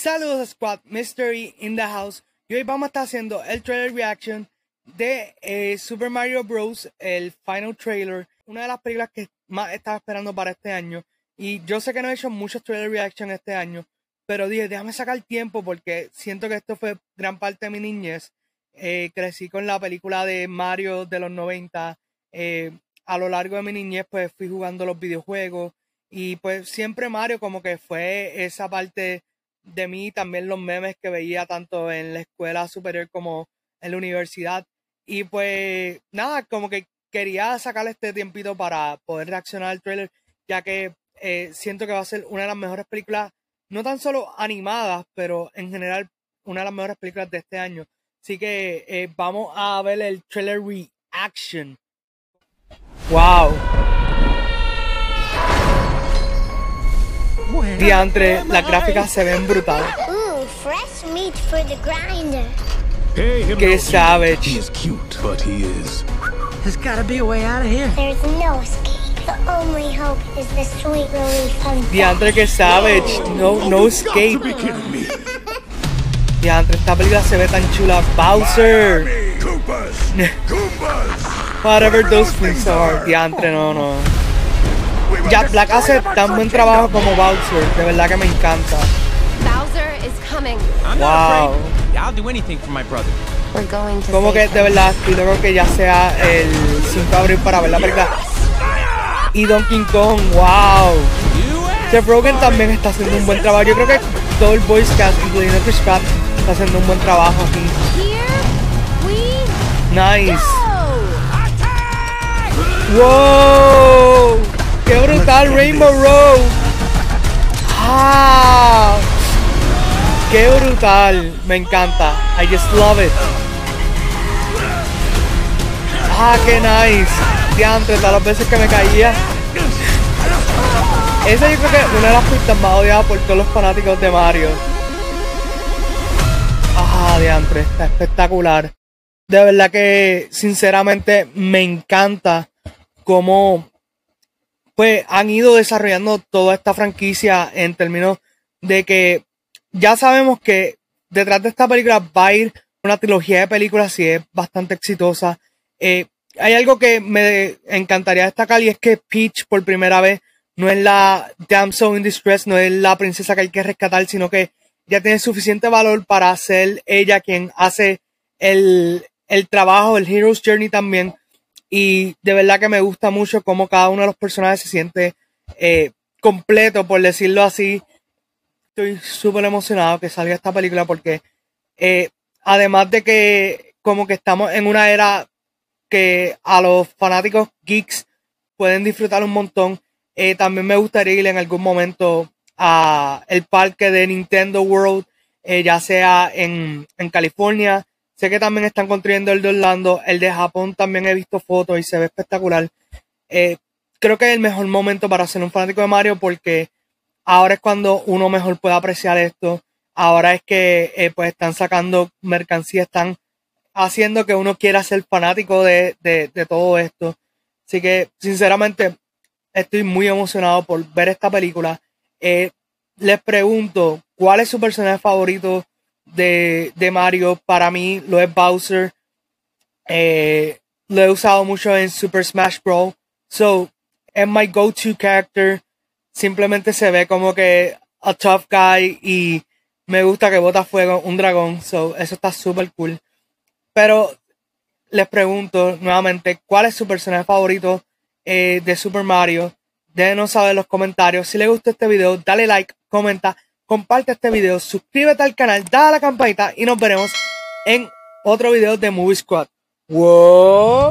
Saludos Squad, Mystery in the House. Y hoy vamos a estar haciendo el trailer reaction de eh, Super Mario Bros. El final trailer. Una de las películas que más estaba esperando para este año. Y yo sé que no he hecho muchos trailer reaction este año. Pero dije, déjame sacar tiempo porque siento que esto fue gran parte de mi niñez. Eh, crecí con la película de Mario de los 90. Eh, a lo largo de mi niñez pues fui jugando los videojuegos. Y pues siempre Mario como que fue esa parte de mí, también los memes que veía tanto en la escuela superior como en la universidad. Y pues nada, como que quería sacarle este tiempito para poder reaccionar al trailer, ya que eh, siento que va a ser una de las mejores películas, no tan solo animadas, pero en general una de las mejores películas de este año. Así que eh, vamos a ver el trailer reaction. ¡Wow! Diantre, las gráficas se ven brutales. Ooh, fresh meat for the grinder. Hey, him Qué savage. He is cute, but he is. There's gotta be a way out of here. There's no escape. The only hope is the sweet relief Diantre, que savage. No, no escape. Diantre, esta película se ve tan chula. Bowser. Koopas! Koopas! Whatever those things are. Diantre, no, no. Jack Black hace tan buen trabajo como Bowser. De verdad que me encanta. Bowser is coming. I'm Wow. not afraid. I'll do anything for my brother. We're going to Como que de verdad estoy loco que ya sea el 5 de abril para ver la película. Y Donkey Kong, wow. Seth Rogen también está haciendo un buen trabajo. Yo creo que todo el voice cast, incluyendo Chris Pratt, está haciendo un buen trabajo aquí. Nice. ¡Wow! ¡Qué brutal Rainbow Road! ¡Ah! ¡Qué brutal! Me encanta. I just love it. ¡Ah, qué nice! Diantre, todas las veces que me caía. Esa yo creo que es una de las pistas más odiadas por todos los fanáticos de Mario. ¡Ah, diantre! Está espectacular. De verdad que, sinceramente, me encanta cómo pues han ido desarrollando toda esta franquicia en términos de que ya sabemos que detrás de esta película va a ir una trilogía de películas y es bastante exitosa. Eh, hay algo que me encantaría destacar y es que Peach por primera vez no es la damsel in distress, no es la princesa que hay que rescatar, sino que ya tiene suficiente valor para ser ella quien hace el, el trabajo, el Hero's Journey también. Y de verdad que me gusta mucho cómo cada uno de los personajes se siente eh, completo, por decirlo así. Estoy súper emocionado que salga esta película porque eh, además de que como que estamos en una era que a los fanáticos geeks pueden disfrutar un montón, eh, también me gustaría ir en algún momento a el parque de Nintendo World, ya sea en, en California, Sé que también están construyendo el de Orlando. El de Japón también he visto fotos y se ve espectacular. Eh, creo que es el mejor momento para ser un fanático de Mario porque ahora es cuando uno mejor puede apreciar esto. Ahora es que eh, pues están sacando mercancía, están haciendo que uno quiera ser fanático de, de, todo esto. Así que, sinceramente, estoy muy emocionado por ver esta película. Eh, les pregunto, ¿cuál es su personaje favorito de, de Mario? Para mí lo es Bowser. Eh, lo he usado mucho en Super Smash Bros. So, es my go-to character. Simplemente se ve como que a tough guy y me gusta que bota fuego un dragón. So, eso está súper cool. Pero les pregunto nuevamente, ¿cuál es su personaje favorito eh, de Super Mario? Déjenos saber en los comentarios. Si les gustó este video, dale like, comenta, comparte este video, suscríbete al canal, dale a la campanita y nos veremos en otro video de Movie Squad. ¡Wow!